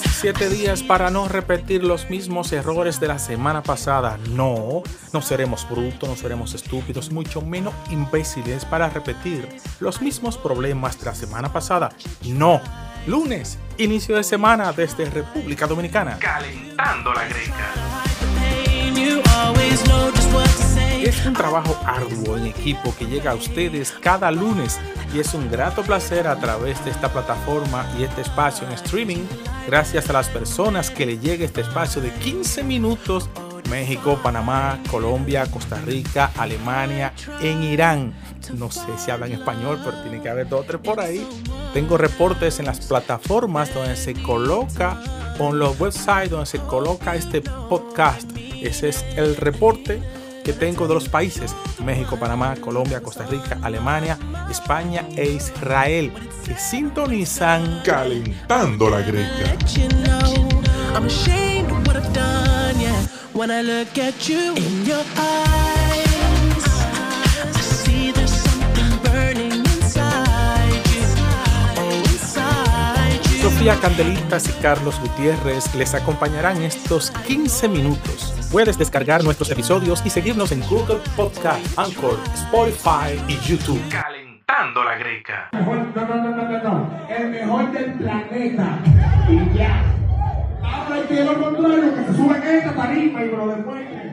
Siete días para no repetir los mismos errores de la semana pasada. No, no seremos brutos, no seremos estúpidos, mucho menos imbéciles para repetir los mismos problemas de la semana pasada. No. Lunes, inicio de semana desde República Dominicana. Calentando la greca. Es un trabajo arduo en equipo que llega a ustedes cada lunes y es un grato placer a través de esta plataforma y este espacio en streaming, gracias a las personas que le llegue este espacio de 15 minutos, México, Panamá, Colombia, Costa Rica, Alemania, en Irán. No sé si hablan español, pero tiene que haber dos o tres por ahí. Tengo reportes en las plataformas donde se coloca, o en los websites donde se coloca este podcast. Ese es el reporte que tengo de los países México, Panamá, Colombia, Costa Rica, Alemania, España e Israel que sintonizan Calentando la greca. When I look at you in your eyes, Sofía Candelitas y Carlos Gutiérrez les acompañarán estos 15 minutos. Puedes descargar nuestros episodios y seguirnos en Google Podcast, Anchor, Spotify y YouTube. Calentando la greca. mejor, no, no, no, no, no, no, el mejor del planeta. Y ya. Ahora hay que lo contrario, que se sube en esta tarima y me lo demuestre.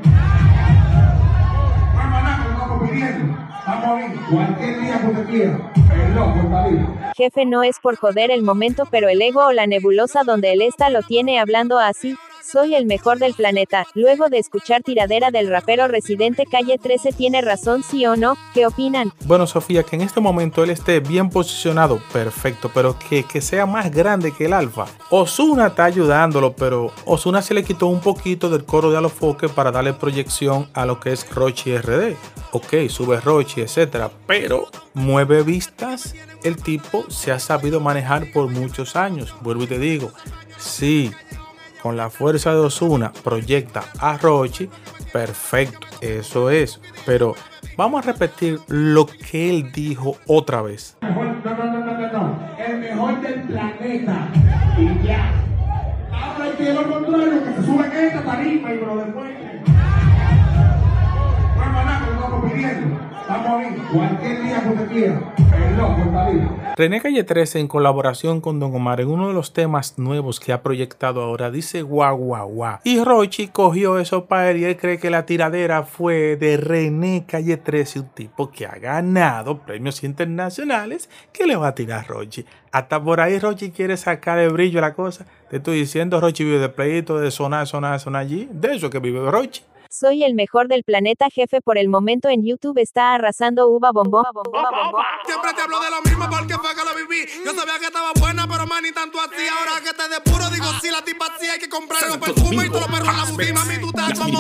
Vamos a nada, lo estamos pidiendo. Vamos a ver, cualquier día que usted quiera. El loco está libre. Jefe no es por joder el momento, pero el ego o la nebulosa donde él está lo tiene hablando así. Soy el mejor del planeta. Luego de escuchar tiradera del rapero residente Calle 13 tiene razón, sí o no. ¿Qué opinan? Bueno, Sofía, que en este momento él esté bien posicionado, perfecto, pero que, que sea más grande que el Alfa. Osuna está ayudándolo, pero Osuna se le quitó un poquito del coro de Alofoque para darle proyección a lo que es Rochi RD. Ok, sube Rochi, etcétera, pero mueve vistas. El tipo se ha sabido manejar por muchos años. Vuelvo y te digo, sí, con la fuerza de Osuna proyecta a Rochi, perfecto, eso es. Pero vamos a repetir lo que él dijo otra vez. El mejor del planeta. Y ya. René Calle 13 en colaboración con Don Omar en uno de los temas nuevos que ha proyectado ahora dice guau guau guau. Y Rochi cogió eso para él y él cree que la tiradera fue de René Calle 13, un tipo que ha ganado premios internacionales que le va a tirar a Rochi. Hasta por ahí Rochi quiere sacar el brillo la cosa. Te estoy diciendo, Rochi vive de playito, de sonar, sonar, sonar allí. De eso que vive Rochi. Soy el mejor del planeta, jefe. Por el momento en YouTube está arrasando uva bombón. Siempre te hablo de lo mismo porque fue que lo viví. Yo sabía que estaba buena, pero man, ni tanto así. Ahora que te depuro, digo, si la tipa sí hay que comprar los perfumes y todos los perros en la. Mami, tú estás como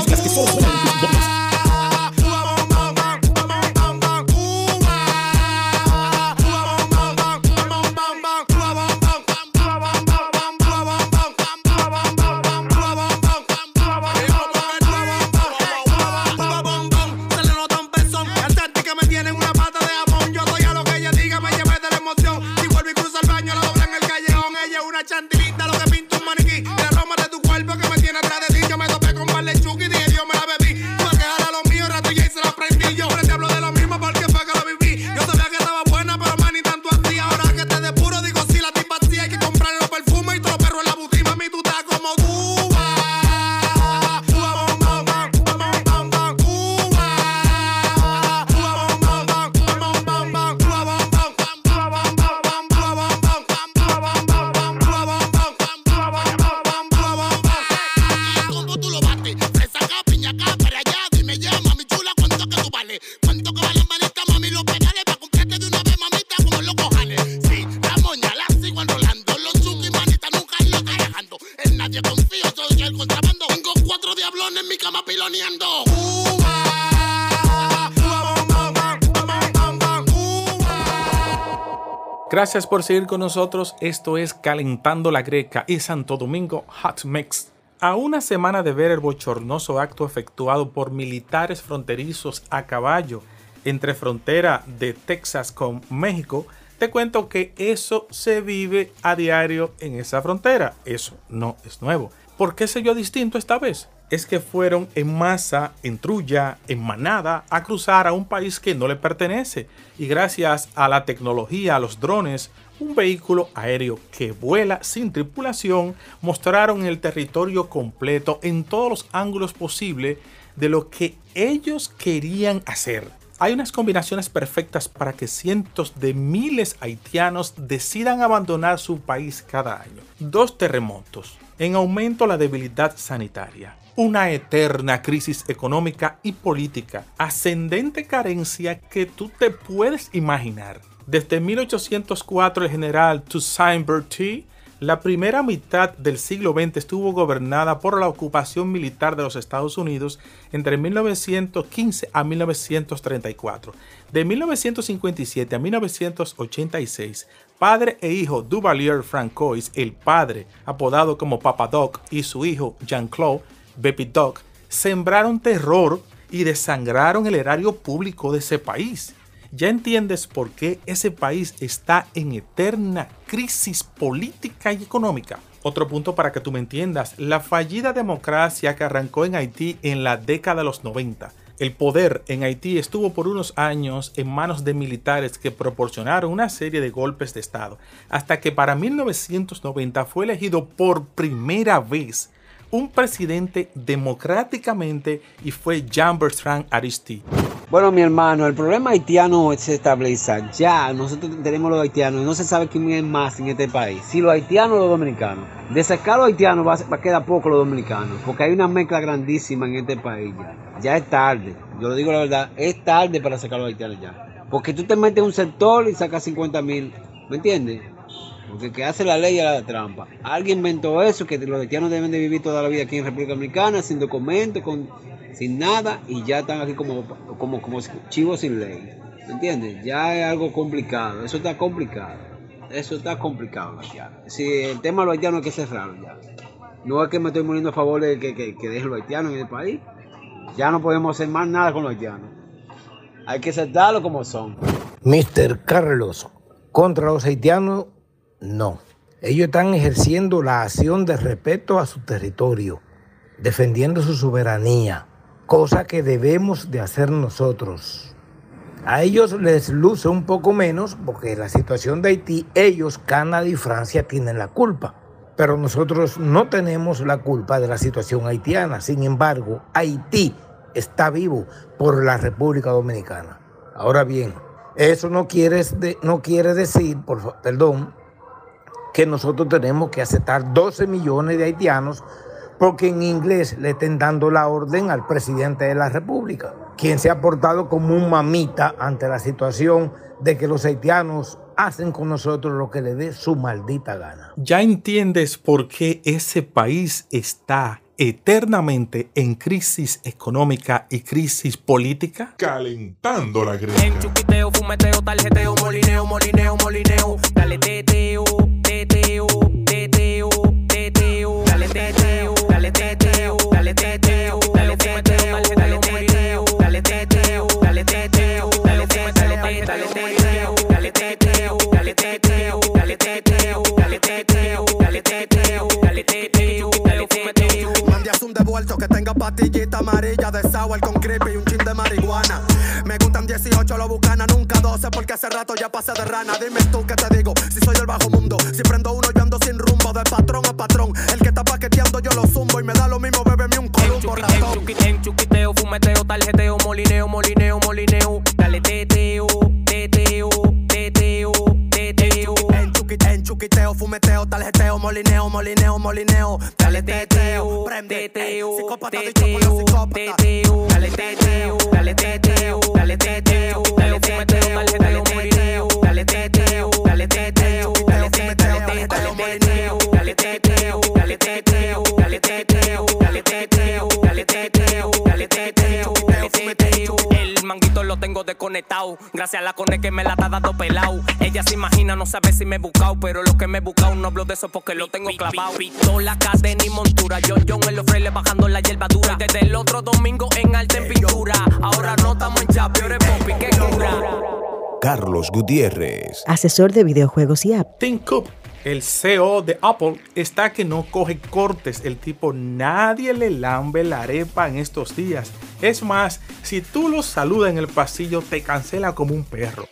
Gracias por seguir con nosotros. Esto es Calentando la Greca y Santo Domingo Hot Mix. A una semana de ver el bochornoso acto efectuado por militares fronterizos a caballo entre frontera de Texas con México, Te cuento que eso se vive a diario en esa frontera. Eso no es nuevo. ¿Por qué se vio distinto esta vez? Es que fueron en masa, en trulla, en manada, a cruzar a un país que no le pertenece. Y gracias a la tecnología, a los drones, un vehículo aéreo que vuela sin tripulación, mostraron el territorio completo en todos los ángulos posibles de lo que ellos querían hacer. Hay unas combinaciones perfectas para que cientos de miles haitianos decidan abandonar su país cada año. Dos terremotos, en aumento la debilidad sanitaria, una eterna crisis económica y política, ascendente carencia que tú te puedes imaginar. Desde 1804 el general Toussaint Bertie la primera mitad del siglo XX estuvo gobernada por la ocupación militar de los Estados Unidos entre 1915 a 1934. De 1957 a 1986, padre e hijo Duvalier Francois, el padre, apodado como Papa Doc, y su hijo Jean-Claude Baby Doc, sembraron terror y desangraron el erario público de ese país ya entiendes por qué ese país está en eterna crisis política y económica. Otro punto para que tú me entiendas, la fallida democracia que arrancó en Haití en la década de los 90. El poder en Haití estuvo por unos años en manos de militares que proporcionaron una serie de golpes de Estado, hasta que para 1990 fue elegido por primera vez un presidente democráticamente y fue Jean-Bertrand Aristide. Bueno, mi hermano, el problema haitiano se estabiliza. Ya, nosotros tenemos los haitianos y no se sabe quién es más en este país. Si los haitianos o los dominicanos. De sacar los haitianos va, va a quedar poco los dominicanos, porque hay una mezcla grandísima en este país ya. Ya es tarde, yo lo digo la verdad, es tarde para sacar los haitianos ya. Porque tú te metes en un sector y sacas 50 mil, ¿me entiendes? Porque que hace la ley es la trampa. Alguien inventó eso, que los haitianos deben de vivir toda la vida aquí en República Dominicana, sin documentos, con, sin nada, y ya están aquí como, como, como chivos sin ley. ¿Me entiendes? Ya es algo complicado, eso está complicado. Eso está complicado, haitiano. Si el tema de los haitianos hay que cerrarlo ya. No es que me estoy muriendo a favor de que, que, que dejen los haitianos en el país. Ya no podemos hacer más nada con los haitianos. Hay que aceptarlo como son. Mr. Carlos, contra los haitianos, no. Ellos están ejerciendo la acción de respeto a su territorio, defendiendo su soberanía, cosa que debemos de hacer nosotros. A ellos les luce un poco menos porque la situación de Haití, ellos, Canadá y Francia tienen la culpa. Pero nosotros no tenemos la culpa de la situación haitiana. Sin embargo, Haití está vivo por la República Dominicana. Ahora bien, eso no quiere, no quiere decir, por, perdón, que nosotros tenemos que aceptar 12 millones de haitianos porque en inglés le estén dando la orden al presidente de la República, quien se ha portado como un mamita ante la situación de que los haitianos hacen con nosotros lo que le dé su maldita gana. ¿Ya entiendes por qué ese país está eternamente en crisis económica y crisis política? Calentando la greca. En chuquiteo, fumeteo, tarjeteo, molineo, molineo, molineo. Teteo, dale teteo, dale teteo, dale teteo, dale teteo. Mandias un devuelto que tenga pastillita amarilla de sour con creepy y un chin de marihuana. Me gustan 18, lo bucana, nunca 12, porque hace rato ya pasé de rana. Dime tú qué te digo, si soy el bajo mundo. Si prendo uno, yo ando sin rumbo, de patrón a patrón. El que está paqueteando, yo lo zumbo y me da lo mismo, bébeme un columbo ratón. chuqui- En chuquiteo, fumeteo, tarjeteo, molineo, molineo. Fumeteo, tarjeteo, molineo, molineo, molineo. Dale teteo, prende, teteo, psicópata dicho por los psicópatas. Dale teteo, dale teteo, dale teteo. Dale fumeteo, tarjeteo, tengo desconectado. Gracias a la cone que me la está dando pelado. Ella se imagina, no sabe si me he buscado. Pero lo que me he buscado no hablo de eso porque lo tengo clavado. Pistola, cadena y montura. Yo, yo en los frailes bajando la hierba dura. Desde el otro domingo en arte en pintura. Ahora no estamos en chapi, eres popi, que cura. Carlos Gutiérrez. Asesor de videojuegos y app. Cook, el CEO de Apple, está que no coge cortes. El tipo nadie le lambe la arepa en estos días. Es más, si tú lo saludas en el pasillo, te cancela como un perro.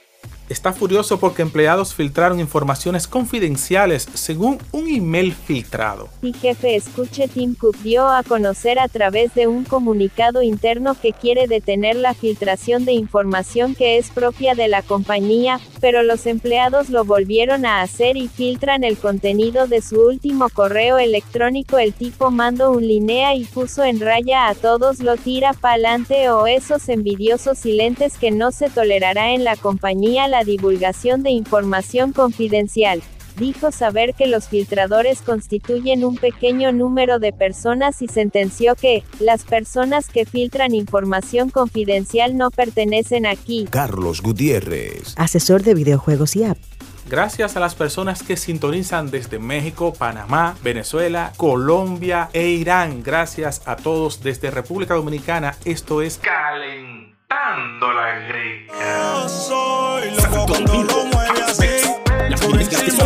Está furioso porque empleados filtraron informaciones confidenciales según un email filtrado. Y jefe escuche Tim Cook dio a conocer a través de un comunicado interno que quiere detener la filtración de información que es propia de la compañía, pero los empleados lo volvieron a hacer y filtran el contenido de su último correo electrónico. El tipo mandó un linea y puso en raya a todos lo tira pa'lante o esos envidiosos silentes que no se tolerará en la compañía la divulgación de información confidencial. Dijo saber que los filtradores constituyen un pequeño número de personas y sentenció que, las personas que filtran información confidencial no pertenecen aquí. Carlos Gutiérrez. Asesor de videojuegos y app. Gracias a las personas que sintonizan desde México, Panamá, Venezuela, Colombia e Irán. Gracias a todos desde República Dominicana. Esto es Calentando la Greca. Yo soy loco cuando lo mueve así. Encima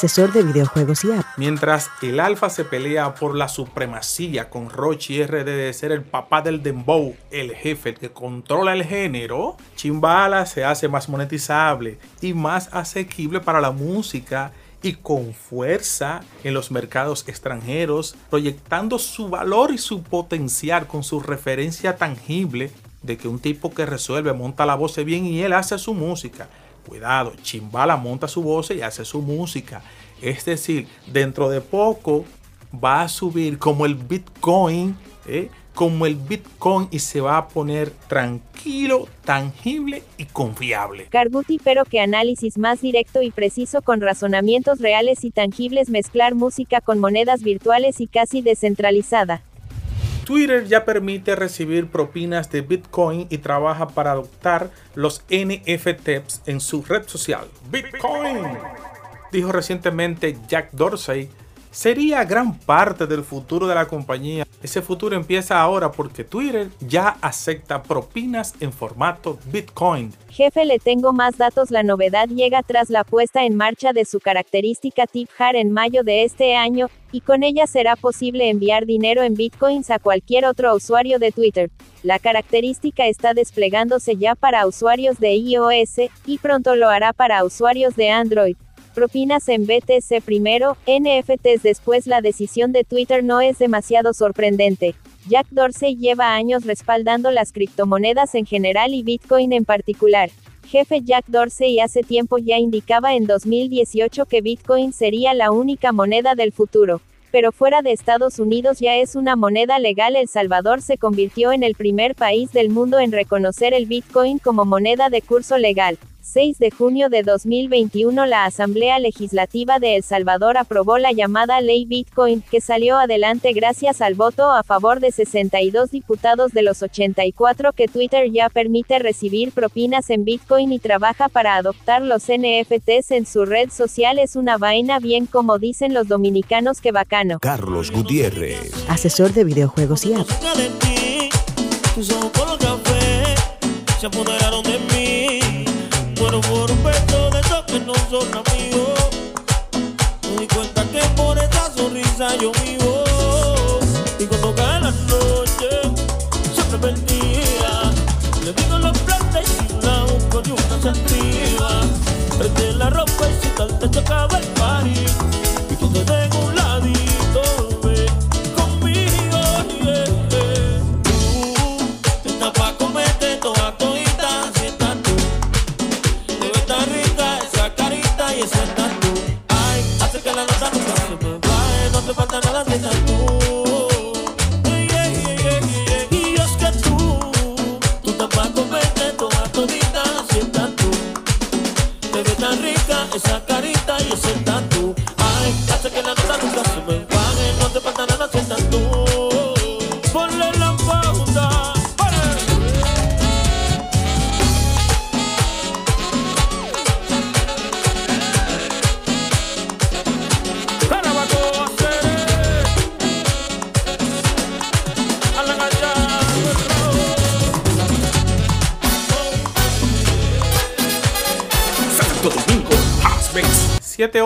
Asesor de videojuegos y app. Mientras el Alfa se pelea por la supremacía con Rochi RD de ser el papá del Dembow, el jefe, que controla el género, Chimbala se hace más monetizable y más asequible para la música y con fuerza en los mercados extranjeros, proyectando su valor y su potencial con su referencia tangible de que un tipo que resuelve monta la voz bien y él hace su música. Cuidado, Chimbala monta su voz y hace su música. Es decir, dentro de poco va a subir como el Bitcoin, ¿eh? como el Bitcoin y se va a poner tranquilo, tangible y confiable. Carguti pero que análisis más directo y preciso con razonamientos reales y tangibles mezclar música con monedas virtuales y casi descentralizada. Twitter ya permite recibir propinas de Bitcoin y trabaja para adoptar los NFTs en su red social. Bitcoin, dijo recientemente Jack Dorsey, sería gran parte del futuro de la compañía. Ese futuro empieza ahora porque Twitter ya acepta propinas en formato Bitcoin. Jefe, le tengo más datos. La novedad llega tras la puesta en marcha de su característica Tip Jar en mayo de este año, y con ella será posible enviar dinero en bitcoins a cualquier otro usuario de Twitter. La característica está desplegándose ya para usuarios de iOS, y pronto lo hará para usuarios de Android. Propinas en BTC primero, NFTs después la decisión de Twitter no es demasiado sorprendente. Jack Dorsey lleva años respaldando las criptomonedas en general y Bitcoin en particular. Jefe Jack Dorsey hace tiempo ya indicaba en 2018 que Bitcoin sería la única moneda del futuro. Pero fuera de Estados Unidos ya es una moneda legal. El Salvador se convirtió en el primer país del mundo en reconocer el Bitcoin como moneda de curso legal. 6 de junio de 2021 la Asamblea Legislativa de El Salvador aprobó la llamada Ley Bitcoin, que salió adelante gracias al voto a favor de 62 diputados de los 84 que Twitter ya permite recibir propinas en Bitcoin y trabaja para adoptar los NFTs en su red social. Es una vaina bien como dicen los dominicanos que Carlos Gutiérrez. Asesor de videojuegos y app. de ti, tus ojos color café, se apoderaron de mí. Pero por un beso de esos que no son amigos, me di cuenta que por esa sonrisa yo vivo. Y cuando cae la noche, siempre. Le digo los planes y la una. Prende ropa y si tal te tocaba el party. Te falta nada si estás tú.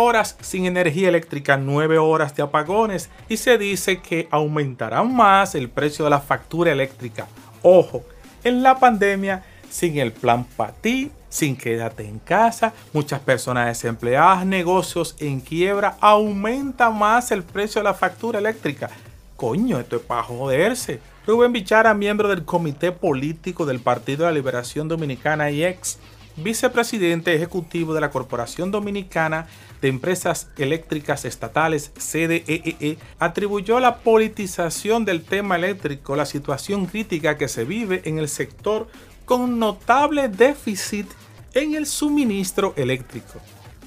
Horas sin energía eléctrica, nueve horas de apagones y se dice que aumentará más el precio de la factura eléctrica. Ojo, en la pandemia, sin el plan para ti, sin quédate en casa, muchas personas desempleadas, negocios en quiebra, aumenta más el precio de la factura eléctrica. Coño, esto es para joderse. Rubén Bichara, miembro del Comité Político del Partido de la Liberación Dominicana y ex vicepresidente ejecutivo de la Corporación Dominicana de Empresas Eléctricas Estatales, CDEE, atribuyó la politización del tema eléctrico, la situación crítica que se vive en el sector con notable déficit en el suministro eléctrico.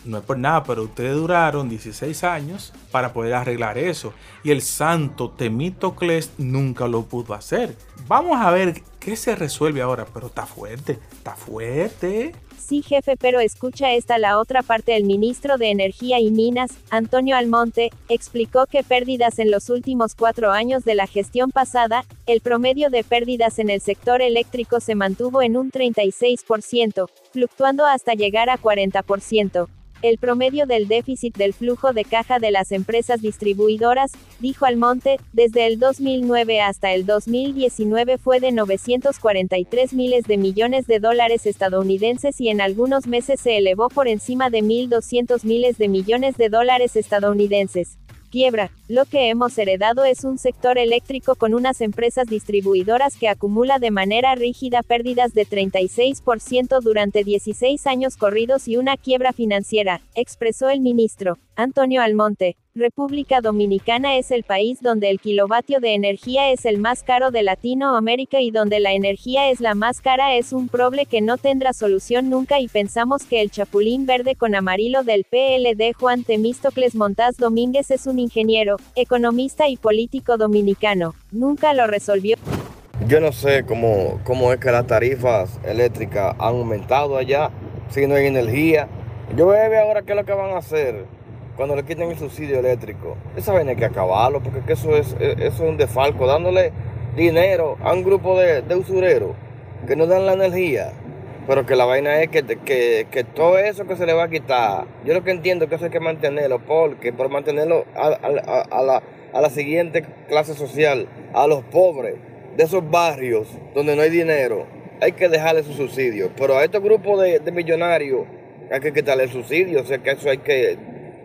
No es por nada, pero ustedes duraron 16 años para poder arreglar eso. Y el santo Temítocles nunca lo pudo hacer. Vamos a ver qué se resuelve ahora, pero está fuerte, está fuerte. Sí, jefe, pero escucha esta la otra parte. El ministro de Energía y Minas, Antonio Almonte, explicó que pérdidas en los últimos cuatro años de la gestión pasada, el promedio de pérdidas en el sector eléctrico se mantuvo en un 36%, fluctuando hasta llegar a 40%. El promedio del déficit del flujo de caja de las empresas distribuidoras, dijo Almonte, desde el 2009 hasta el 2019 fue de 943 miles de millones de dólares estadounidenses y en algunos meses se elevó por encima de 1.200 miles de millones de dólares estadounidenses. Quiebra. Lo que hemos heredado es un sector eléctrico con unas empresas distribuidoras que acumula de manera rígida pérdidas de 36% durante 16 años corridos y una quiebra financiera, expresó el ministro. Antonio Almonte. República Dominicana es el país donde el kilovatio de energía es el más caro de Latinoamérica y donde la energía es la más cara es un proble que no tendrá solución nunca y pensamos que el chapulín verde con amarillo del PLD Juan Temístocles Montaz Domínguez es un ingeniero, economista y político dominicano. Nunca lo resolvió. Yo no sé cómo, cómo es que las tarifas eléctricas han aumentado allá, si no hay energía. Yo ver ahora qué es lo que van a hacer cuando le quiten el subsidio eléctrico. Esa vaina hay que acabarlo, porque que eso, es, eso es un defalco, dándole dinero a un grupo de, de usureros que no dan la energía. Pero que la vaina es que, que, que, todo eso que se le va a quitar, yo lo que entiendo es que eso hay que mantenerlo, porque por mantenerlo a, a, a, la, a la siguiente clase social, a los pobres de esos barrios donde no hay dinero, hay que dejarle su subsidio. Pero a estos grupos de, de millonarios hay que quitarle el subsidio, o sea que eso hay que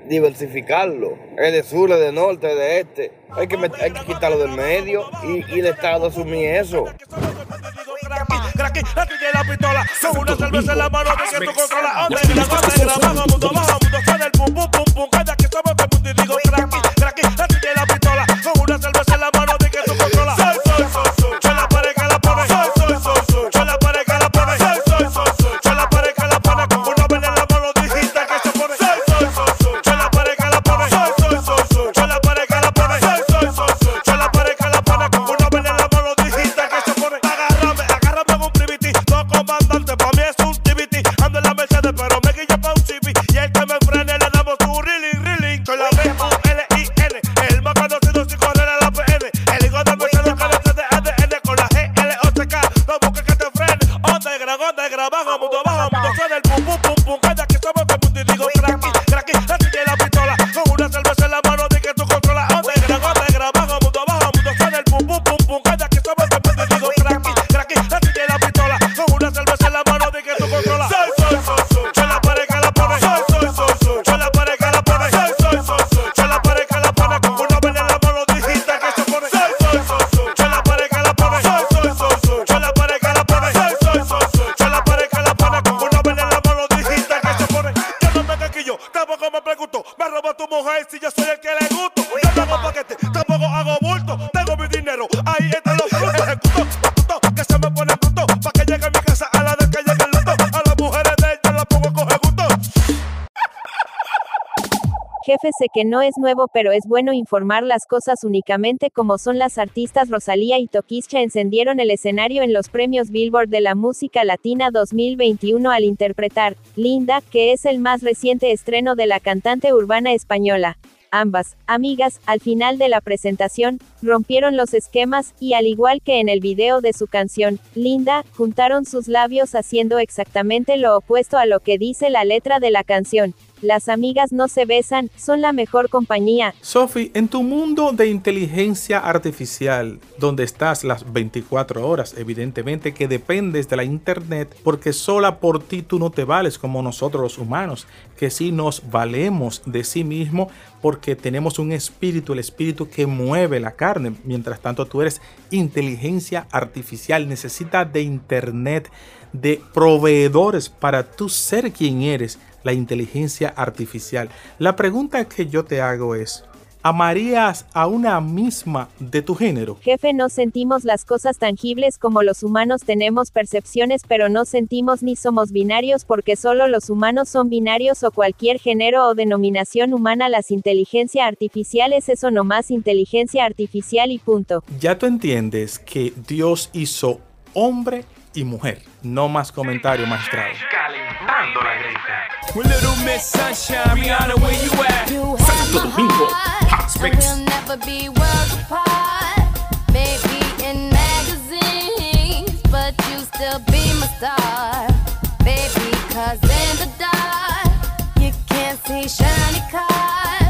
diversificarlo. Es de sur, es de norte, es de este. Hay que, hay que quitarlo del medio y, y el Estado asumir eso. Cracky, la tuya y la pistola. Con una cerveza en la mano de que tú controlas. Onda y la gota negra, bajo mundo, bajo mundo, suena el pum pum pum pum. Cada que somos que no es nuevo pero es bueno informar las cosas únicamente como son las artistas Rosalía y Tokischa encendieron el escenario en los premios Billboard de la música latina 2021 al interpretar Linda, que es el más reciente estreno de la cantante urbana española. Ambas, amigas, al final de la presentación, rompieron los esquemas, y al igual que en el video de su canción, Linda, juntaron sus labios haciendo exactamente lo opuesto a lo que dice la letra de la canción. Las amigas no se besan, son la mejor compañía. Sophie, en tu mundo de inteligencia artificial, donde estás las 24 horas, evidentemente que dependes de la internet, porque sola por ti tú no te vales como nosotros los humanos, que sí nos valemos de sí mismo porque tenemos un espíritu, el espíritu que mueve la carne. Mientras tanto tú eres inteligencia artificial, necesitas de internet, de proveedores para tú ser quien eres, la inteligencia artificial. La pregunta que yo te hago es, ¿amarías a una misma de tu género? Jefe, no sentimos las cosas tangibles como los humanos tenemos percepciones, pero no sentimos ni somos binarios porque solo los humanos son binarios o cualquier género o denominación humana. Las inteligencia artificial es eso nomás inteligencia artificial y punto. Ya tú entiendes que Dios hizo hombre y mujer. No más comentario magistrado. Calentando la grita. Well, little Miss Sunshine, Rihanna, where you at? Santo Domingo, Hot And we'll never be worlds apart. Maybe in magazines, but you still be my star. Baby, cause in the dark, you can't see shiny cars.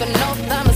up no time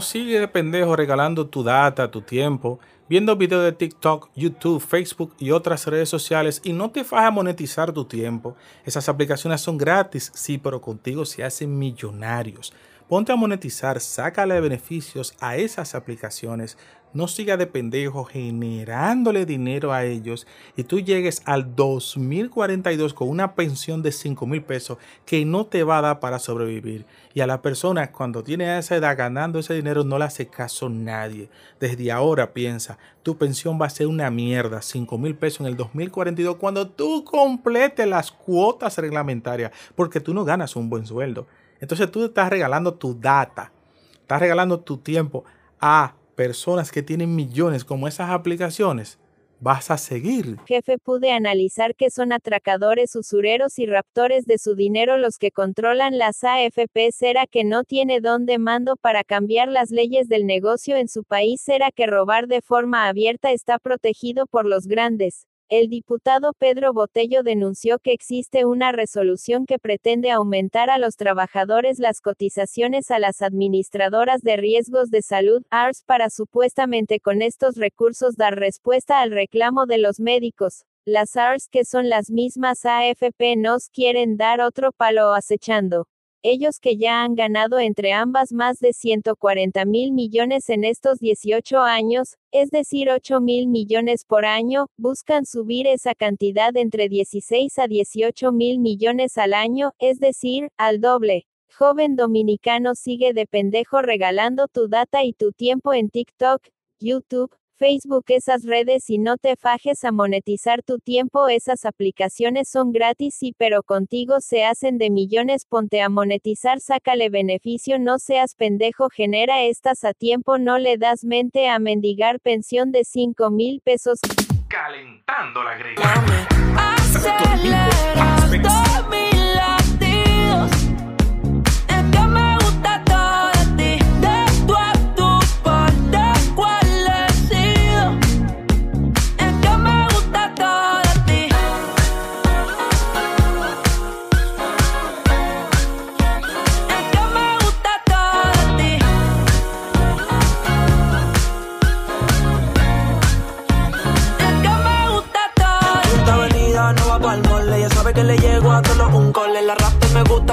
Sigue de pendejo regalando tu data, tu tiempo, viendo videos de TikTok, YouTube, Facebook y otras redes sociales y no te fajas a monetizar tu tiempo. Esas aplicaciones son gratis, sí, pero contigo se hacen millonarios. Ponte a monetizar, sácale beneficios a esas aplicaciones. No siga de pendejo generándole dinero a ellos y tú llegues al 2042 con una pensión de 5 mil pesos que no te va a dar para sobrevivir. Y a la persona cuando tiene esa edad ganando ese dinero no le hace caso nadie. Desde ahora piensa, tu pensión va a ser una mierda, 5 mil pesos en el 2042 cuando tú completes las cuotas reglamentarias porque tú no ganas un buen sueldo. Entonces tú estás regalando tu data, estás regalando tu tiempo a personas que tienen millones como esas aplicaciones. Vas a seguir. Jefe, pude analizar que son atracadores, usureros y raptores de su dinero los que controlan las AFP. ¿Será que no tiene don de mando para cambiar las leyes del negocio en su país? ¿Será que robar de forma abierta está protegido por los grandes? El diputado Pedro Botello denunció que existe una resolución que pretende aumentar a los trabajadores las cotizaciones a las administradoras de riesgos de salud, ARS, para supuestamente con estos recursos dar respuesta al reclamo de los médicos. Las ARS, que son las mismas AFP, nos quieren dar otro palo acechando. Ellos que ya han ganado entre ambas más de 140 mil millones en estos 18 años, es decir 8 mil millones por año, buscan subir esa cantidad entre 16 a 18 mil millones al año, es decir, al doble. Joven dominicano sigue de pendejo regalando tu data y tu tiempo en TikTok, YouTube, Facebook, esas redes y no te fajes a monetizar tu tiempo, esas aplicaciones son gratis y pero contigo se hacen de millones, ponte a monetizar, sácale beneficio, no seas pendejo, genera estas a tiempo, no le das mente a mendigar pensión de 5 mil pesos. Calentando la grilla.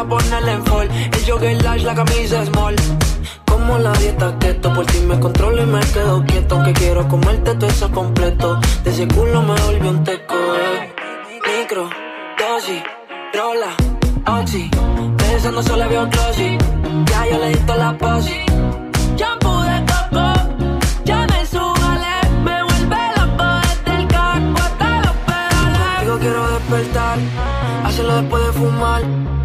Ponerle en fall. El jogger large, la camisa small. Como la dieta keto Por ti me controlo y me quedo quieto. Aunque quiero comerte todo eso completo. De ese culo me volvió un teco eh. Micro, dosis, rola, oxi. Pensando solo había un glossy Ya yo le di toda la posi. Shampoo de coco, ya me subale, me vuelve loco desde casco hasta los. Contigo quiero despertar, hacerlo después de fumar.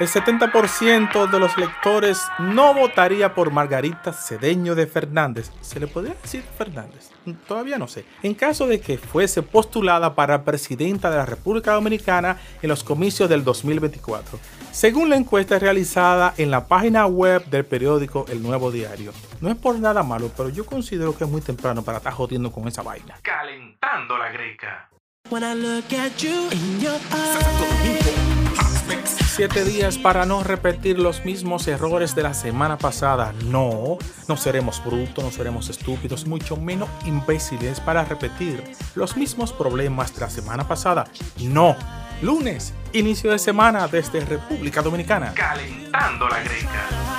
El 70% de los lectores no votaría por Margarita Cedeño de Fernández. ¿Se le podría decir Fernández? Todavía no sé. En caso de que fuese postulada para presidenta de la República Dominicana en los comicios del 2024, según la encuesta realizada en la página web del periódico El Nuevo Diario. No es por nada malo, pero yo considero que es muy temprano para estar jodiendo con esa vaina. Calentando la greca. When I look at you in your eyes. Siete días para no repetir los mismos errores de la semana pasada. No, no seremos brutos, no seremos estúpidos, mucho menos imbéciles para repetir los mismos problemas de la semana pasada. No. Lunes, inicio de semana desde República Dominicana. Calentando la greca.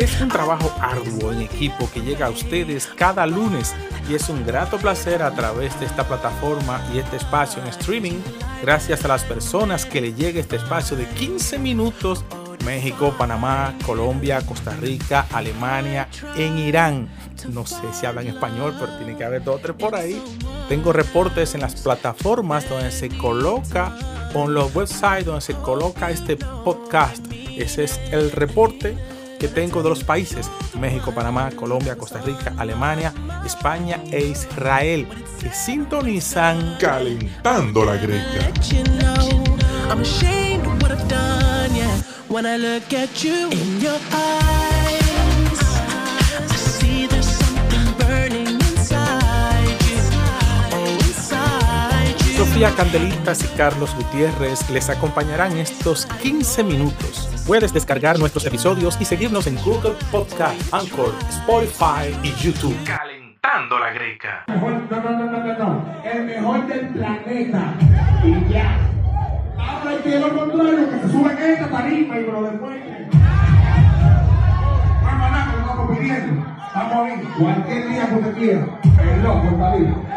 Es un trabajo arduo en equipo que llega a ustedes cada lunes y es un grato placer a través de esta plataforma y este espacio en streaming, gracias a las personas que le llega este espacio de 15 minutos. México, Panamá, Colombia, Costa Rica, Alemania, en Irán. No sé si hablan español, pero tiene que haber dos o tres por ahí. Tengo reportes en las plataformas donde se coloca, o en los websites donde se coloca este podcast. Ese es el reporte que tengo de los países México, Panamá, Colombia, Costa Rica, Alemania, España e Israel que sintonizan calentando la greca. let you know I'm ashamed of what I've done, yeah. When I look at you in your eyes, Sofía Candelitas y Carlos Gutiérrez les acompañarán estos 15 minutos. Puedes descargar nuestros episodios y seguirnos en Google Podcast, Anchor, Spotify y YouTube. Calentando la greca. mejor, no, no, no, no, no, no, el mejor del planeta. Y ya. Ahora hay que lo contrario, que se suben a esta tarima y me lo demuestren. Vamos a nada, lo estamos pidiendo.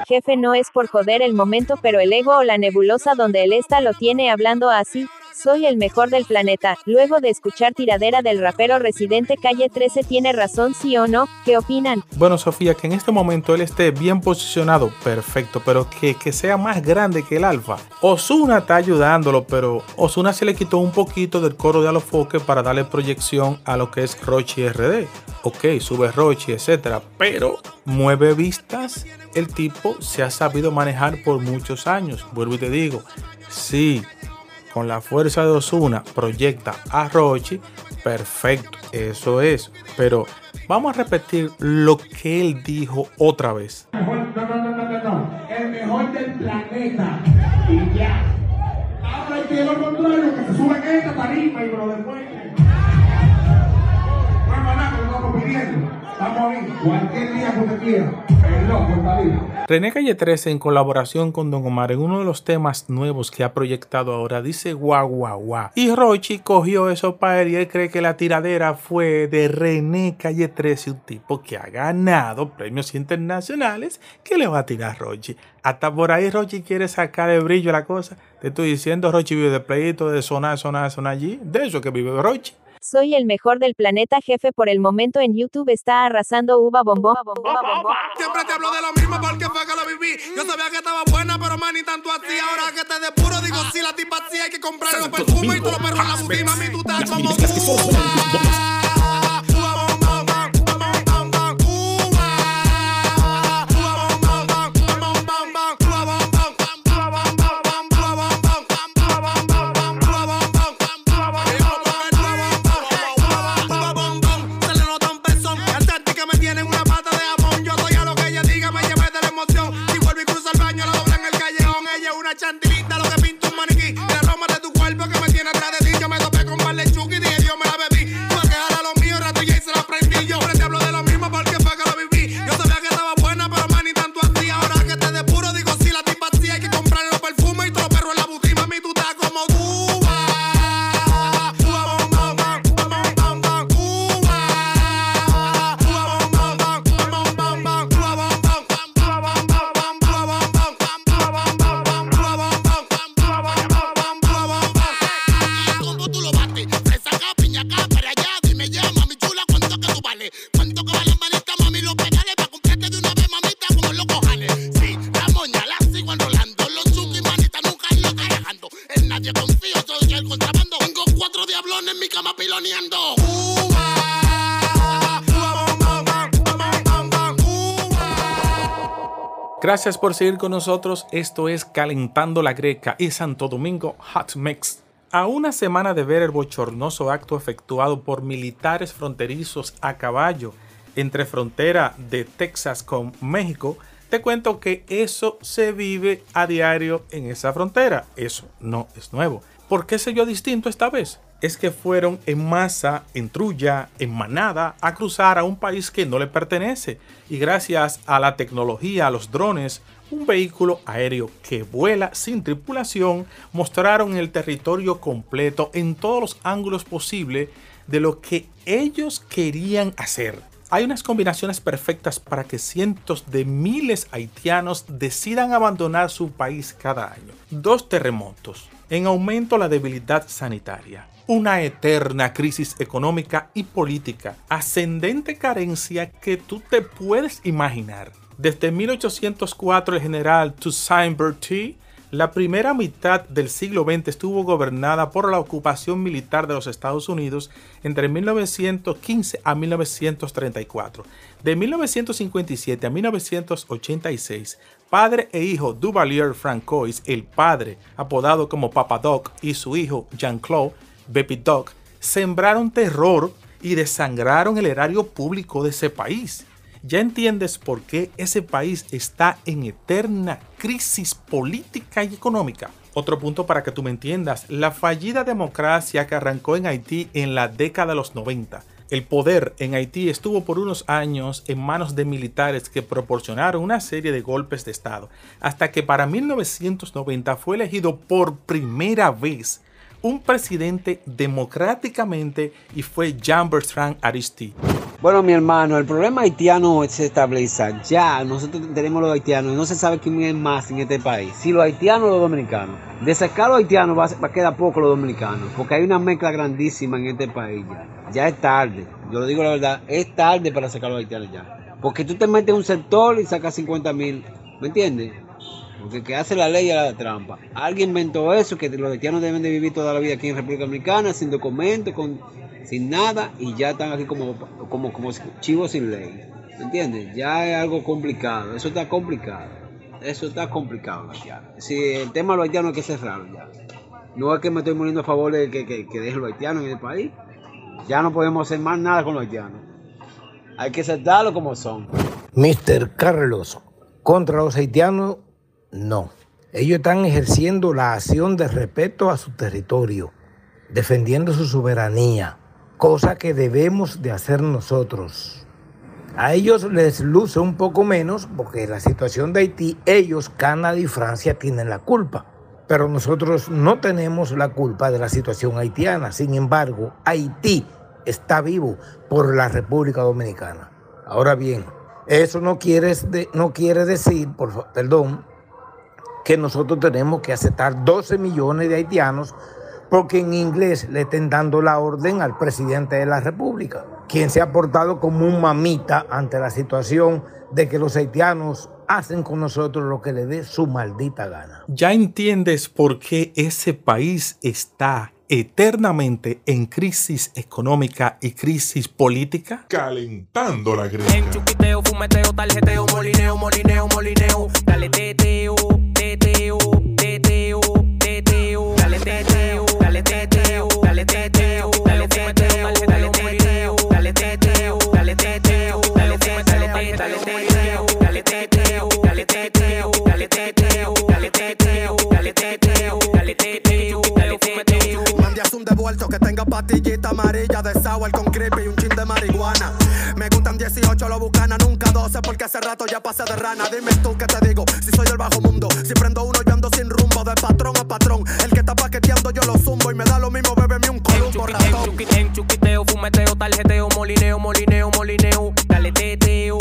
Jefe no es por joder el momento, pero el ego o la nebulosa donde él está lo tiene hablando así. Soy el mejor del planeta. Luego de escuchar tiradera del rapero residente Calle 13 tiene razón sí o no. ¿Qué opinan? Bueno, Sofía, que en este momento él esté bien posicionado, perfecto, pero que, que sea más grande que el Alfa. Osuna está ayudándolo, pero Osuna se le quitó un poquito del coro de Alofoque para darle proyección a lo que es Rochi RD. Ok, sube Rochi, etcétera, pero mueve vistas. El tipo se ha sabido manejar por muchos años. Vuelvo y te digo, sí, con la fuerza de Osuna proyecta a Rochi, perfecto, eso es. Pero vamos a repetir lo que él dijo otra vez. el mejor del planeta. Y ya. Contrario, que se esta tarima y lo. No. René Calle 13 en colaboración con Don Omar en uno de los temas nuevos que ha proyectado ahora dice guau guau guau. Y Rochi cogió eso para él y él cree que la tiradera fue de René Calle 13, un tipo que ha ganado premios internacionales que le va a tirar Rochi. Hasta por ahí Rochi quiere sacar el brillo a la cosa. Te estoy diciendo, Rochi vive de pleito, de sonar, sonar, sonar allí. De eso que vive Rochi. Soy el mejor del planeta jefe por el momento en YouTube está arrasando uva bombón. Siempre te hablo de lo mismo porque fue que lo viví. Yo sabía que estaba buena, pero man, ni tanto así. Ahora que te depuro, digo, si la tipa sí hay que comprar los perfumes y todos los perros en la boutique. Mami, tú estás como Gracias por seguir con nosotros. Esto es Calentando la Greca y Santo Domingo Hot Mix. A una semana de ver el bochornoso acto efectuado por militares fronterizos a caballo entre frontera de Texas con México, te cuento que eso se vive a diario en esa frontera. Eso no es nuevo. ¿Por qué se vio distinto esta vez? Es que fueron en masa, en trulla, en manada, a cruzar a un país que no le pertenece. Y gracias a la tecnología, a los drones, un vehículo aéreo que vuela sin tripulación, mostraron el territorio completo en todos los ángulos posibles de lo que ellos querían hacer. Hay unas combinaciones perfectas para que cientos de miles haitianos decidan abandonar su país cada año. Dos terremotos, en aumento la debilidad sanitaria, una eterna crisis económica y política, ascendente carencia que tú te puedes imaginar. Desde 1804 el general Toussaint Bertie la primera mitad del siglo XX estuvo gobernada por la ocupación militar de los Estados Unidos entre 1915 a 1934. De 1957 a 1986, padre e hijo Duvalier Francois, el padre, apodado como Papa Doc, y su hijo Jean-Claude Baby Doc, sembraron terror y desangraron el erario público de ese país. Ya entiendes por qué ese país está en eterna crisis política y económica. Otro punto para que tú me entiendas, la fallida democracia que arrancó en Haití en la década de los 90. El poder en Haití estuvo por unos años en manos de militares que proporcionaron una serie de golpes de Estado, hasta que para 1990 fue elegido por primera vez un presidente democráticamente y fue Jean-Bertrand Aristide. Bueno, mi hermano, el problema haitiano se estabiliza. Ya, nosotros tenemos los haitianos y no se sabe quién es más en este país. Si los haitianos o los dominicanos. De sacar los haitianos va, va a quedar poco los dominicanos. Porque hay una mezcla grandísima en este país ya. Ya es tarde. Yo lo digo la verdad. Es tarde para sacar los haitianos ya. Porque tú te metes en un sector y sacas 50 mil. ¿Me entiendes? Porque el que hace la ley es la trampa. Alguien inventó eso, que los haitianos deben de vivir toda la vida aquí en República Dominicana, sin documentos, con, sin nada, y ya están aquí como, como, como chivos sin ley. ¿Me entiendes? Ya es algo complicado. Eso está complicado. Eso está complicado, haitiano. Si el tema de los haitianos hay que cerrarlo ya. No es que me estoy muriendo a favor de que, que, dejen los haitianos en el país. Ya no podemos hacer más nada con los haitianos. Hay que aceptarlo como son. Mr. Carlos, contra los haitianos, no. Ellos están ejerciendo la acción de respeto a su territorio, defendiendo su soberanía, cosa que debemos de hacer nosotros. A ellos les luce un poco menos porque la situación de Haití, ellos, Canadá y Francia tienen la culpa. Pero nosotros no tenemos la culpa de la situación haitiana. Sin embargo, Haití está vivo por la República Dominicana. Ahora bien, eso no quiere, no quiere decir, por, perdón, que nosotros tenemos que aceptar 12 millones de haitianos porque en inglés le estén dando la orden al presidente de la República, quien se ha portado como un mamita ante la situación de que los haitianos hacen con nosotros lo que le dé su maldita gana. ¿Ya entiendes por qué ese país está eternamente en crisis económica y crisis política? Calentando la En chuquiteo, fumeteo, tarjeteo, molineo, molineo, molineo. Dale teteo, teteo, Que tenga patillita amarilla de sour con creepy y un chin de marihuana. Me gustan 18, lo bucana, nunca 12, porque hace rato ya pasé de rana. Dime tú qué te digo, si soy del bajo mundo. Si prendo uno, yo ando sin rumbo, de patrón a patrón. El que está paqueteando, yo lo zumbo y me da lo mismo, bébeme un columbo ratón. En chuquiteo, fumeteo, tarjeteo, molineo, molineo, molineo. Dale teteo,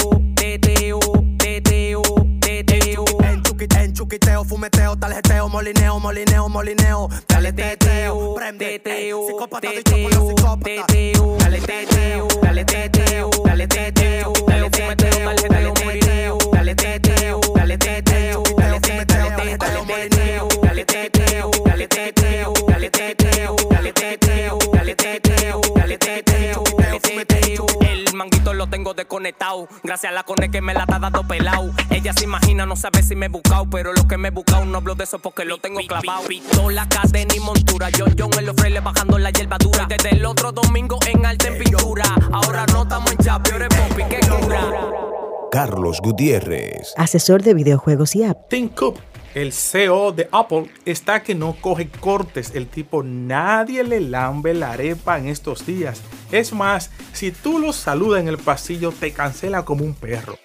fumeteo, tarjeteo, molineo, molineo, molineo. Dale teteo, prende, teteo, psicópata los psicópatas. teteo, dale teteo, dale teteo, dale teteo, dale fumeteo, tarjeteo, molineo, dale teteo, dale teteo, dale teteo, dale teteo, tengo desconectado, gracias a la cone que me la está dando pelado. Ella se imagina, no sabe si me he buscado, pero lo que me he buscado no hablo de eso porque lo tengo clavado. Pistola, cadena y montura, yo, yo en los frailes bajando la hierba dura. Desde el otro domingo en arte en pintura, ahora no estamos en chapi, ahora es popi, que cura. Carlos Gutiérrez. Asesor de videojuegos y app. Cook, el CEO de Apple, está que no coge cortes. El tipo nadie le lambe la arepa en estos días. Es más, si tú lo saludas en el pasillo, te cancela como un perro.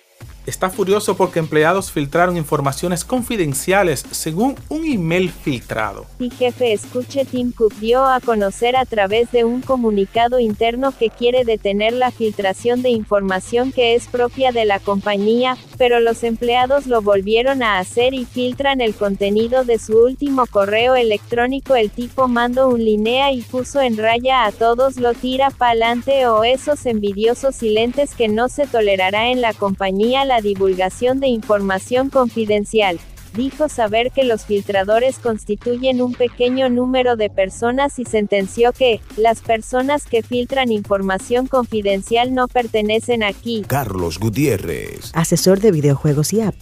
Está furioso porque empleados filtraron informaciones confidenciales según un email filtrado. Mi jefe escuche Tim Cook dio a conocer a través de un comunicado interno que quiere detener la filtración de información que es propia de la compañía, pero los empleados lo volvieron a hacer y filtran el contenido de su último correo electrónico. El tipo mandó un linea y puso en raya a todos lo tira pa'lante o esos envidiosos silentes que no se tolerará en la compañía la divulgación de información confidencial dijo saber que los filtradores constituyen un pequeño número de personas y sentenció que, las personas que filtran información confidencial no pertenecen aquí. Carlos Gutiérrez. Asesor de videojuegos y app.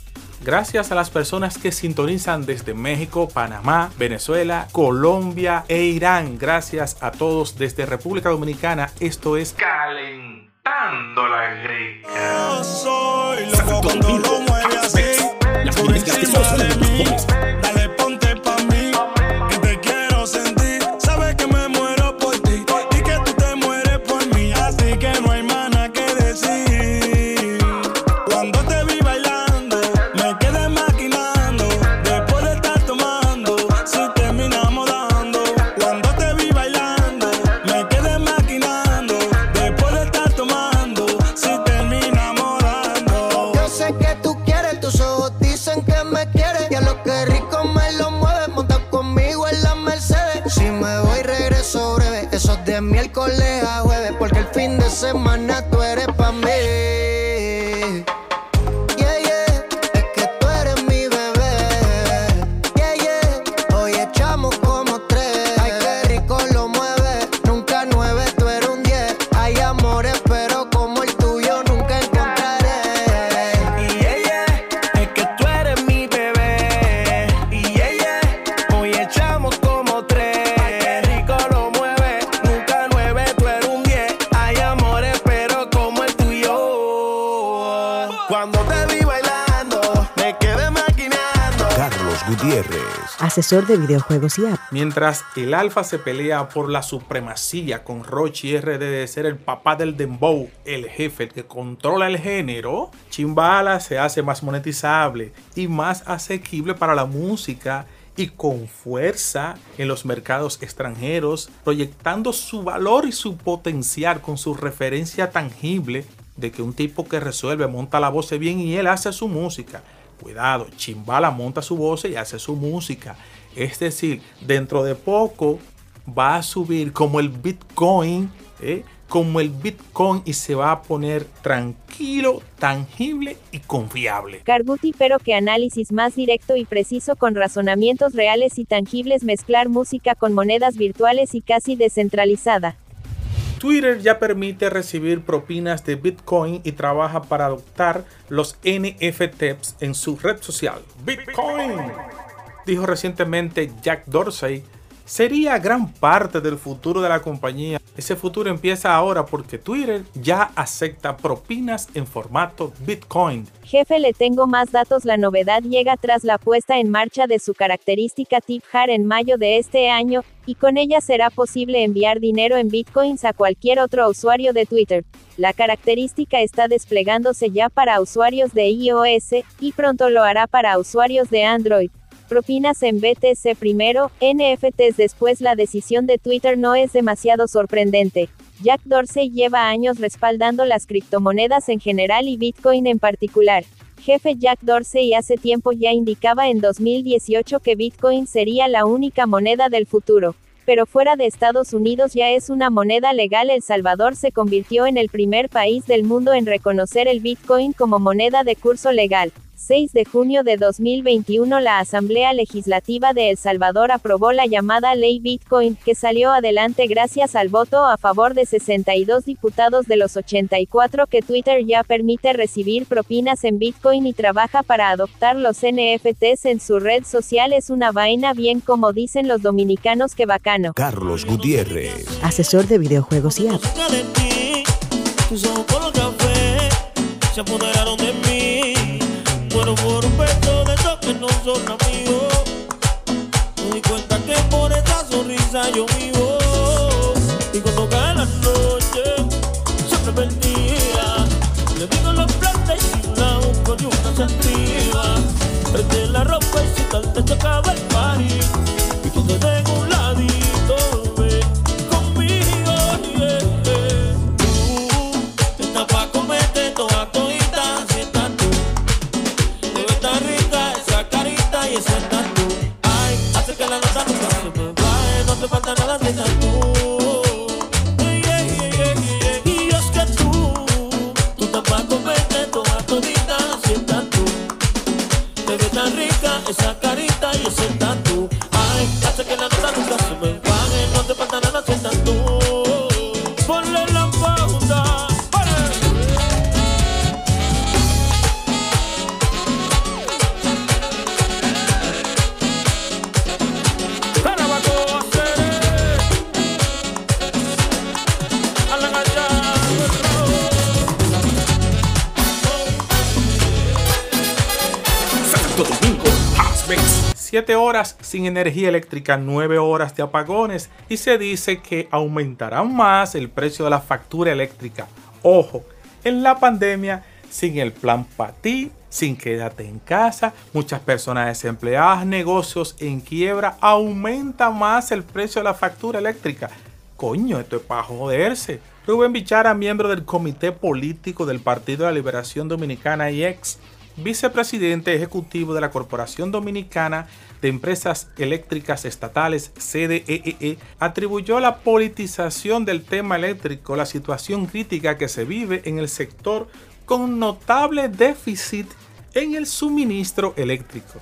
Gracias a las personas que sintonizan desde México, Panamá, Venezuela, Colombia e Irán. Gracias a todos desde República Dominicana. Esto es Calentando la. Soy loco cuando lo mueve así. Encima de mí. Semana tú eres pa' mí. Asesor de videojuegos y app. Mientras el Alfa se pelea por la supremacía con Rochi RD de ser el papá del Dembow, el jefe que controla el género, Chimbala se hace más monetizable y más asequible para la música y con fuerza en los mercados extranjeros, proyectando su valor y su potencial con su referencia tangible de que un tipo que resuelve monta la voz bien y él hace su música. Cuidado, Chimbala monta su voz y hace su música. Es decir, dentro de poco va a subir como el Bitcoin, ¿eh? como el Bitcoin y se va a poner tranquilo, tangible y confiable. Carguti pero que análisis más directo y preciso con razonamientos reales y tangibles mezclar música con monedas virtuales y casi descentralizada. Twitter ya permite recibir propinas de Bitcoin y trabaja para adoptar los NFTs en su red social. Bitcoin, dijo recientemente Jack Dorsey, sería gran parte del futuro de la compañía. Ese futuro empieza ahora porque Twitter ya acepta propinas en formato Bitcoin. Jefe, le tengo más datos. La novedad llega tras la puesta en marcha de su característica Tip Jar en mayo de este año, y con ella será posible enviar dinero en bitcoins a cualquier otro usuario de Twitter. La característica está desplegándose ya para usuarios de iOS, y pronto lo hará para usuarios de Android. Propinas en BTC primero, NFTs después la decisión de Twitter no es demasiado sorprendente. Jack Dorsey lleva años respaldando las criptomonedas en general y Bitcoin en particular. Jefe Jack Dorsey hace tiempo ya indicaba en 2018 que Bitcoin sería la única moneda del futuro. Pero fuera de Estados Unidos ya es una moneda legal. El Salvador se convirtió en el primer país del mundo en reconocer el Bitcoin como moneda de curso legal. 6 de junio de 2021 la Asamblea Legislativa de El Salvador aprobó la llamada Ley Bitcoin, que salió adelante gracias al voto a favor de 62 diputados de los 84 que Twitter ya permite recibir propinas en Bitcoin y trabaja para adoptar los NFTs en su red social. Es una vaina bien como dicen los dominicanos que bacano. Carlos Gutiérrez. Asesor de videojuegos y app. se apoderaron de mí. Pero por un beso de esos que no son amigos. Me di cuenta que por esa sonrisa yo vivo. Y cuando cae la noche, siempre perdida. Le digo los planes y una busco y una se activa. Prende la ropa y si tal te tocaba el party. Y tú te den 7 horas sin energía eléctrica, 9 horas de apagones y se dice que aumentará más el precio de la factura eléctrica. Ojo, en la pandemia, sin el plan para ti, sin quédate en casa, muchas personas desempleadas, negocios en quiebra, aumenta más el precio de la factura eléctrica. Coño, esto es para joderse. Rubén Bichara, miembro del Comité Político del Partido de la Liberación Dominicana y ex vicepresidente ejecutivo de la Corporación Dominicana de Empresas Eléctricas Estatales, CDEE, atribuyó la politización del tema eléctrico, la situación crítica que se vive en el sector con notable déficit en el suministro eléctrico.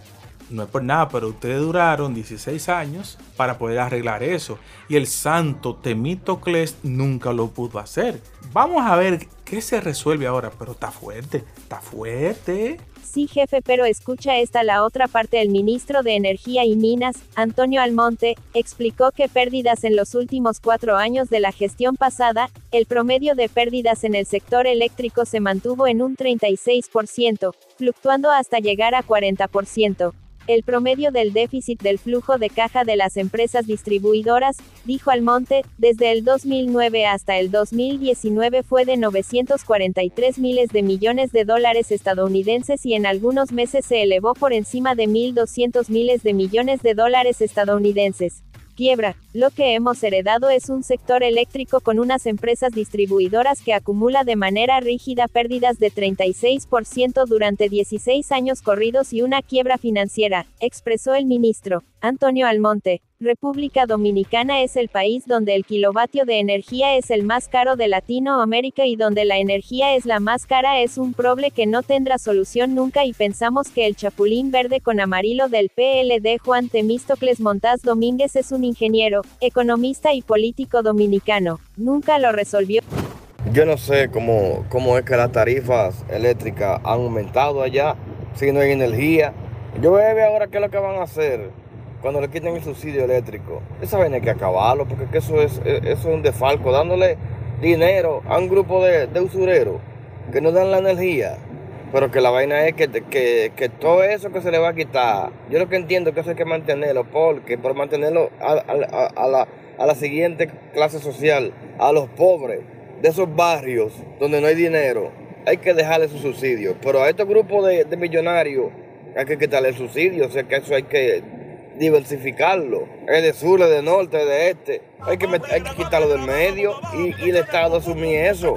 No es por nada, pero ustedes duraron 16 años para poder arreglar eso. Y el santo Temítocles nunca lo pudo hacer. Vamos a ver qué se resuelve ahora, pero está fuerte, está fuerte. Sí, jefe, pero escucha esta la otra parte. El ministro de Energía y Minas, Antonio Almonte, explicó que pérdidas en los últimos cuatro años de la gestión pasada, el promedio de pérdidas en el sector eléctrico se mantuvo en un 36%, fluctuando hasta llegar a 40%. El promedio del déficit del flujo de caja de las empresas distribuidoras, dijo Almonte, desde el 2009 hasta el 2019 fue de 943 miles de millones de dólares estadounidenses y en algunos meses se elevó por encima de 1.200 miles de millones de dólares estadounidenses. Quiebra. Lo que hemos heredado es un sector eléctrico con unas empresas distribuidoras que acumula de manera rígida pérdidas de 36% durante 16 años corridos y una quiebra financiera, expresó el ministro. Antonio Almonte. República Dominicana es el país donde el kilovatio de energía es el más caro de Latinoamérica y donde la energía es la más cara es un proble que no tendrá solución nunca y pensamos que el chapulín verde con amarillo del PLD Juan Temístocles Montaz Domínguez es un ingeniero, economista y político dominicano. Nunca lo resolvió. Yo no sé cómo, cómo es que las tarifas eléctricas han aumentado allá, si no hay energía. Yo ver ahora qué es lo que van a hacer cuando le quiten el subsidio eléctrico. Esa vaina hay que acabarlo, porque que eso, es, eso es un defalco, dándole dinero a un grupo de, usureros que no dan la energía. Pero que la vaina es que, que, que, todo eso que se le va a quitar, yo lo que entiendo es que eso hay que mantenerlo, porque por mantenerlo a, la, a la siguiente clase social, a los pobres de esos barrios donde no hay dinero, hay que dejarle su subsidio. Pero a estos grupos de, de millonarios hay que quitarle el subsidio, o sea que eso hay que diversificarlo. Es de sur, es de norte, es de este. Hay que, hay que quitarlo del medio y, y el Estado asumir eso.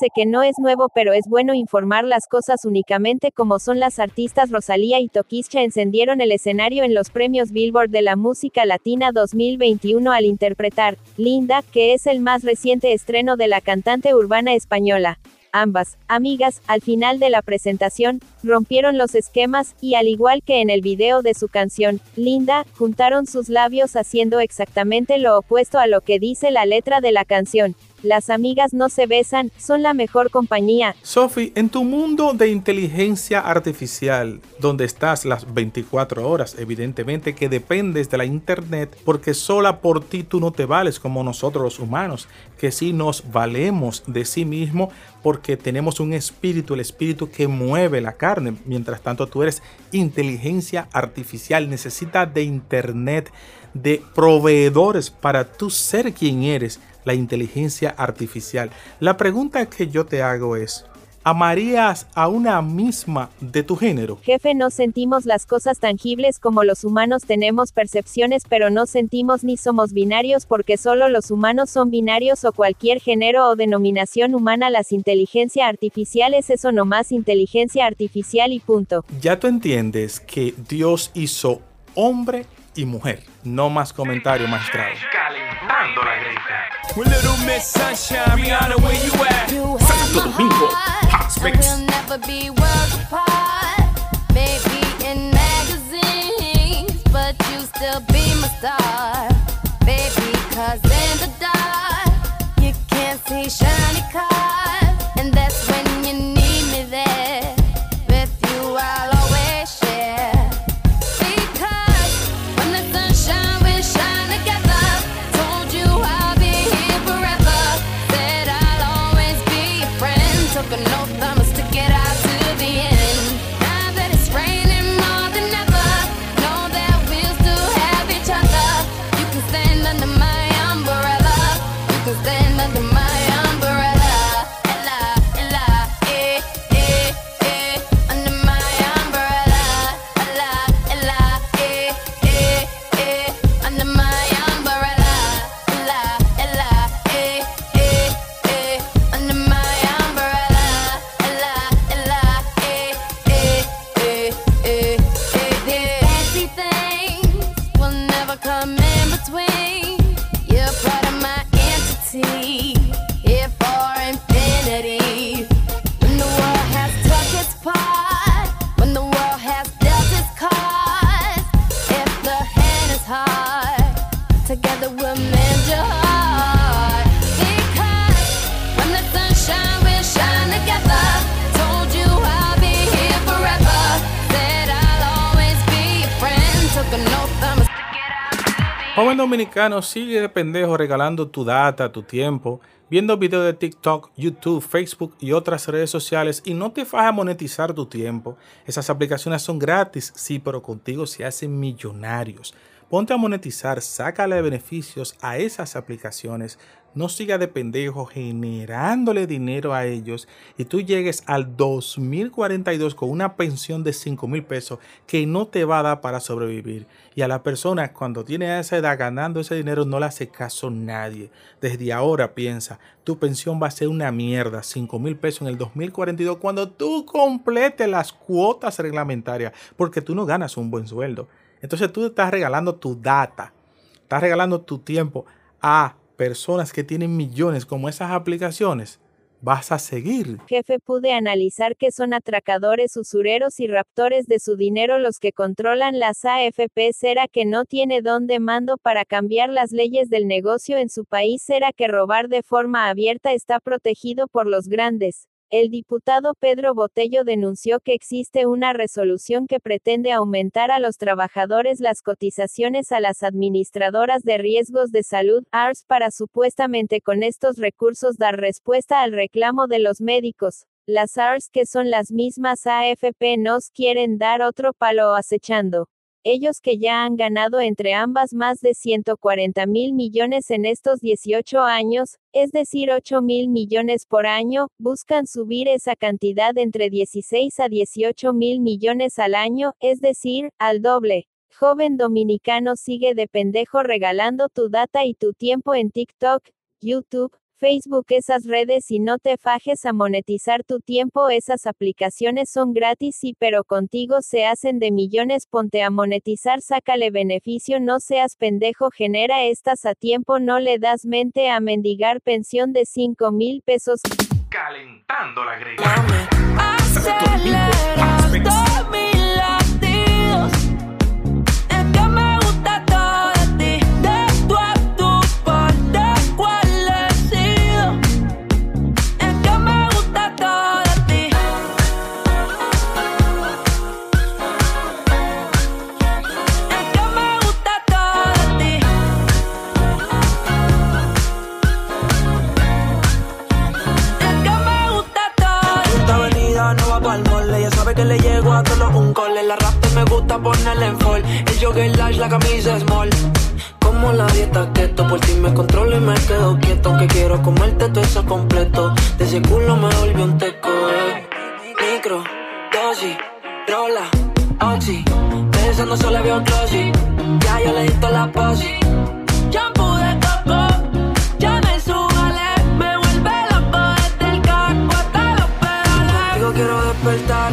Sé que no es nuevo pero es bueno informar las cosas únicamente como son las artistas Rosalía y Toquischa encendieron el escenario en los premios Billboard de la música latina 2021 al interpretar Linda, que es el más reciente estreno de la cantante urbana española. Ambas, amigas, al final de la presentación, rompieron los esquemas, y al igual que en el video de su canción, Linda, juntaron sus labios haciendo exactamente lo opuesto a lo que dice la letra de la canción. Las amigas no se besan, son la mejor compañía. Sophie, en tu mundo de inteligencia artificial, donde estás las 24 horas, evidentemente que dependes de la internet, porque sola por ti tú no te vales como nosotros los humanos, que sí nos valemos de sí mismo porque tenemos un espíritu, el espíritu que mueve la carne. Mientras tanto, tú eres inteligencia artificial, necesitas de internet, de proveedores para tú ser quien eres, la inteligencia artificial. La pregunta que yo te hago es, ¿amarías a una misma de tu género? Jefe, no sentimos las cosas tangibles como los humanos tenemos percepciones, pero no sentimos ni somos binarios porque solo los humanos son binarios o cualquier género o denominación humana. Las inteligencia artificial es eso nomás inteligencia artificial y punto. Ya tú entiendes que Dios hizo hombre y mujer. No más comentario, magistrado. Calentando la greca. Well, little Miss Sunshine, Rihanna, where you at? You Santo Domingo, House And we'll never be worlds apart. Maybe in magazines, but you still be my star. Baby, cause in the dark, you can't see shiny cars. no thumbs to get out to the end. Now that it's raining. Dominicano, sigue de pendejo regalando tu data, tu tiempo, viendo videos de TikTok, YouTube, Facebook y otras redes sociales y no te fajas a monetizar tu tiempo. Esas aplicaciones son gratis, sí, pero contigo se hacen millonarios. Ponte a monetizar, sácale beneficios a esas aplicaciones. No siga de pendejo generándole dinero a ellos y tú llegues al 2042 con una pensión de 5 mil pesos que no te va a dar para sobrevivir. Y a la persona cuando tiene esa edad ganando ese dinero no le hace caso nadie. Desde ahora piensa, tu pensión va a ser una mierda, 5 mil pesos en el 2042 cuando tú completes las cuotas reglamentarias porque tú no ganas un buen sueldo. Entonces tú estás regalando tu data, estás regalando tu tiempo a personas que tienen millones como esas aplicaciones. Vas a seguir. Jefe, pude analizar que son atracadores, usureros y raptores de su dinero los que controlan las AFP. ¿Será que no tiene dónde mando para cambiar las leyes del negocio en su país? ¿Será que robar de forma abierta está protegido por los grandes? El diputado Pedro Botello denunció que existe una resolución que pretende aumentar a los trabajadores las cotizaciones a las administradoras de riesgos de salud, ARS, para supuestamente con estos recursos dar respuesta al reclamo de los médicos. Las ARS, que son las mismas AFP, nos quieren dar otro palo acechando. Ellos que ya han ganado entre ambas más de 140 mil millones en estos 18 años, es decir 8 mil millones por año, buscan subir esa cantidad entre 16 a 18 mil millones al año, es decir, al doble. Joven dominicano sigue de pendejo regalando tu data y tu tiempo en TikTok, YouTube, Facebook, esas redes y no te fajes a monetizar tu tiempo, esas aplicaciones son gratis y pero contigo se hacen de millones, ponte a monetizar, sácale beneficio, no seas pendejo, genera estas a tiempo, no le das mente a mendigar pensión de 5 mil pesos. Calentando la greca. La camisa small. Como la dieta keto. Por ti me controlo y me quedo quieto. Aunque quiero comerte todo eso completo. De ese culo me volvió un teco. eh. Micro, dosis, rola, oxi. Pensando solo veo glossy. Ya yo le di toda la posi. Shampoo de coco, ya me subale. Me vuelve loco desde el carro hasta los pedales. Contigo quiero despertar,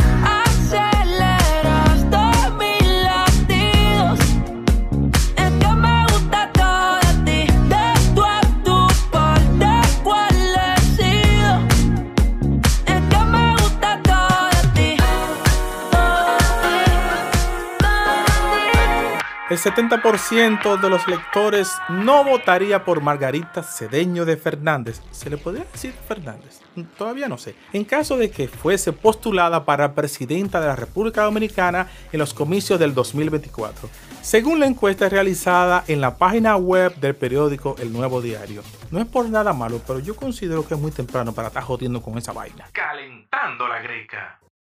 El 70% de los lectores no votaría por Margarita Cedeño de Fernández. ¿Se le podría decir Fernández? Todavía no sé. En caso de que fuese postulada para presidenta de la República Dominicana en los comicios del 2024, según la encuesta realizada en la página web del periódico El Nuevo Diario. No es por nada malo, pero yo considero que es muy temprano para estar jodiendo con esa vaina. Calentando la greca.